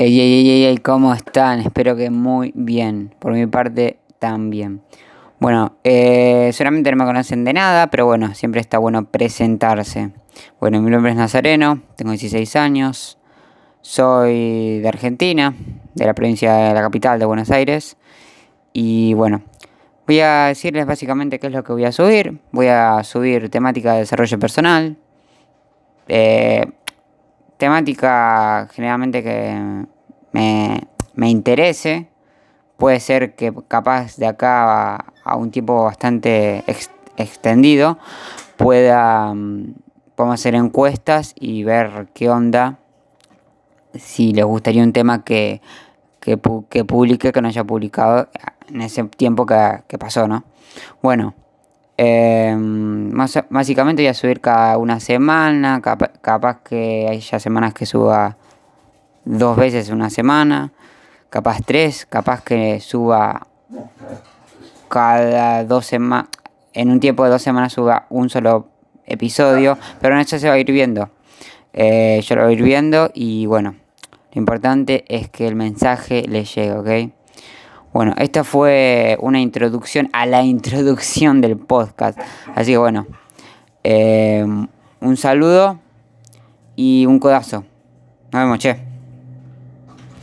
Ey, ey, ey, ey, ¿cómo están? Espero que muy bien. Por mi parte, también. Bueno, eh, solamente no me conocen de nada, pero bueno, siempre está bueno presentarse. Bueno, mi nombre es Nazareno, tengo 16 años, soy de Argentina, de la provincia de la capital de Buenos Aires. Y bueno, voy a decirles básicamente qué es lo que voy a subir. Voy a subir temática de desarrollo personal. Eh, temática generalmente que me, interese. Puede ser que capaz de acá a, un tiempo bastante extendido pueda mm, podemos hacer encuestas y ver qué onda si les gustaría un tema que, que, que publique que no haya publicado en ese tiempo que, que pasó, ¿no? Bueno, eh, básicamente voy a subir cada una semana, capaz, que hay ya semanas que suba dos veces una semana, capaz tres, capaz que suba cada dos semanas, en un tiempo de dos semanas suba un solo episodio, pero en eso se va a ir viendo. Eh, yo lo voy a ir viendo y bueno, lo importante es que el mensaje le llegue, ¿ok? Bueno, esta fue una introducción a la introducción del podcast. Así que bueno, eh, un saludo y un codazo. Nos vemos, che.